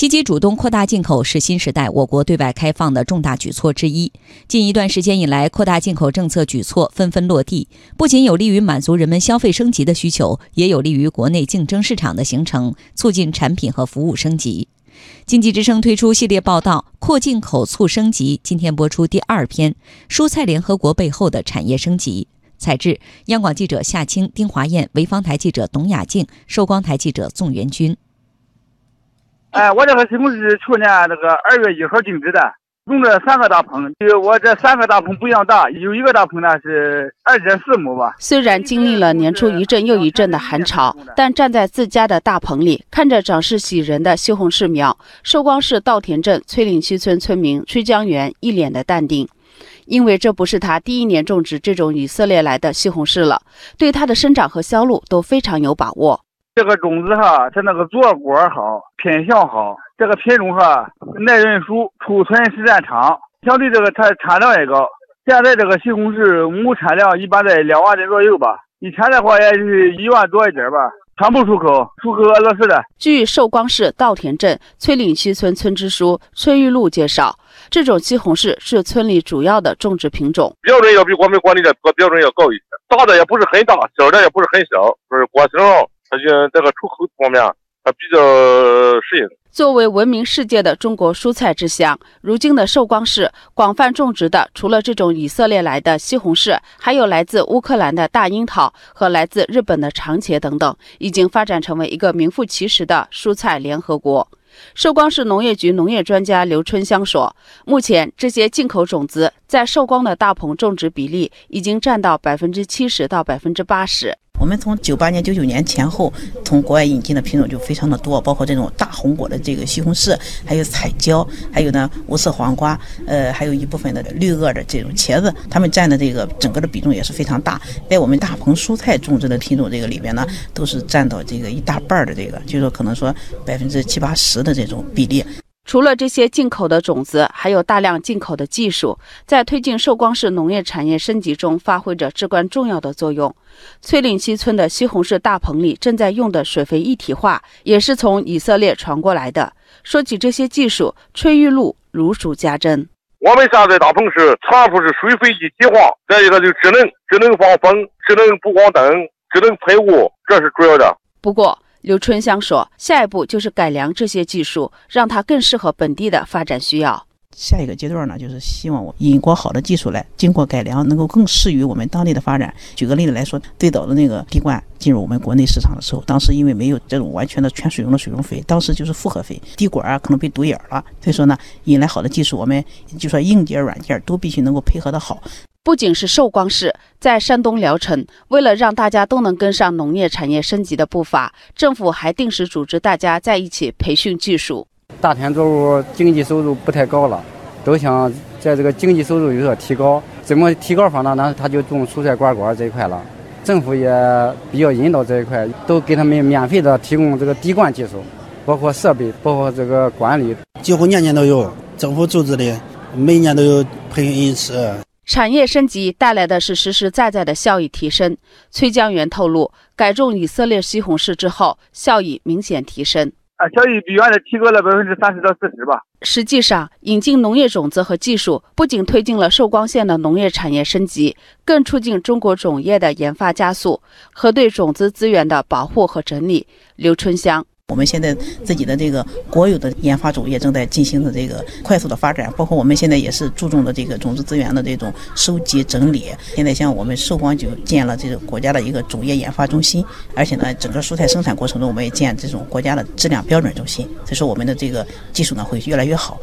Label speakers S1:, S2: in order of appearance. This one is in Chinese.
S1: 积极主动扩大进口是新时代我国对外开放的重大举措之一。近一段时间以来，扩大进口政策举措纷纷落地，不仅有利于满足人们消费升级的需求，也有利于国内竞争市场的形成，促进产品和服务升级。经济之声推出系列报道《扩进口促升级》，今天播出第二篇“蔬菜联合国背后的产业升级”。采制：央广记者夏青、丁华燕，潍坊台记者董雅静，寿光台记者宋元军。
S2: 哎，我这个西红柿是去年那个二月一号种植的，种了三个大棚。我这三个大棚不一样大，有一个大棚呢是二点四亩吧。
S3: 虽然经历了年初一阵又一阵的寒潮，但站在自家的大棚里，看着长势喜人的西红柿苗，寿光市稻田镇崔岭西村村民崔江源一脸的淡定，因为这不是他第一年种植这种以色列来的西红柿了，对它的生长和销路都非常有把握。
S2: 这个种子哈，它那个坐果好，品相好。这个品种哈，耐运输，储存时间长，相对这个它产量也高。现在这个西红柿亩产量一般在两万斤左右吧，以前的话也是一万多一点吧。全部出口，出口俄罗斯的。
S3: 据寿光市稻田镇崔岭西村村支书崔玉禄介绍，这种西红柿是村里主要的种植品种，
S4: 标准要比我们管理的标准要高一些，大的也不是很大，小的也不是很小，就是果形。它就这个出口方面，它比较适应。
S3: 作为闻名世界的中国蔬菜之乡，如今的寿光市广泛种植的，除了这种以色列来的西红柿，还有来自乌克兰的大樱桃和来自日本的长茄等等，已经发展成为一个名副其实的蔬菜联合国。寿光市农业局农业专家刘春香说，目前这些进口种子在寿光的大棚种植比例已经占到百分之七十到百分之八十。
S5: 我们从九八年、九九年前后，从国外引进的品种就非常的多，包括这种大红果的这个西红柿，还有彩椒，还有呢无色黄瓜，呃，还有一部分的绿萼的这种茄子，它们占的这个整个的比重也是非常大。在我们大棚蔬菜种植的品种这个里边呢，都是占到这个一大半的这个，就是说可能说百分之七八十的这种比例。
S3: 除了这些进口的种子，还有大量进口的技术，在推进寿光市农业产业升级中发挥着至关重要的作用。翠岭西村的西红柿大棚里正在用的水肥一体化，也是从以色列传过来的。说起这些技术，崔玉露如数家珍。
S4: 我们现在大棚是全部是水肥一体化，再一个就智能、智能防风、智能补光灯、智能喷雾，这是主要的。
S3: 不过。刘春香说：“下一步就是改良这些技术，让它更适合本地的发展需要。
S5: 下一个阶段呢，就是希望我引过好的技术来，经过改良，能够更适于我们当地的发展。举个例子来说，最早的那个滴灌进入我们国内市场的时候，当时因为没有这种完全的全水溶的水溶肥，当时就是复合肥，滴管啊可能被堵眼了。所以说呢，引来好的技术，我们就说硬件、软件都必须能够配合的好。”
S3: 不仅是寿光市，在山东聊城，为了让大家都能跟上农业产业升级的步伐，政府还定时组织大家在一起培训技术。
S6: 大田作物经济收入不太高了，都想在这个经济收入有所提高。怎么提高法呢？那他就种蔬菜瓜果这一块了。政府也比较引导这一块，都给他们免费的提供这个滴灌技术，包括设备，包括这个管理，
S7: 几乎年年都有政府组织的，每年都有培训一次。
S3: 产业升级带来的是实实在在的效益提升。崔江源透露，改种以色列西红柿之后，效益明显提升。
S2: 啊，效益比原来提高了百分之三十到四十吧。
S3: 实际上，引进农业种子和技术，不仅推进了寿光县的农业产业升级，更促进中国种业的研发加速和对种子资源的保护和整理。刘春香。
S5: 我们现在自己的这个国有的研发种业正在进行的这个快速的发展，包括我们现在也是注重的这个种子资源的这种收集整理。现在像我们寿光就建了这个国家的一个种业研发中心，而且呢，整个蔬菜生产过程中我们也建这种国家的质量标准中心，所以说我们的这个技术呢会越来越好。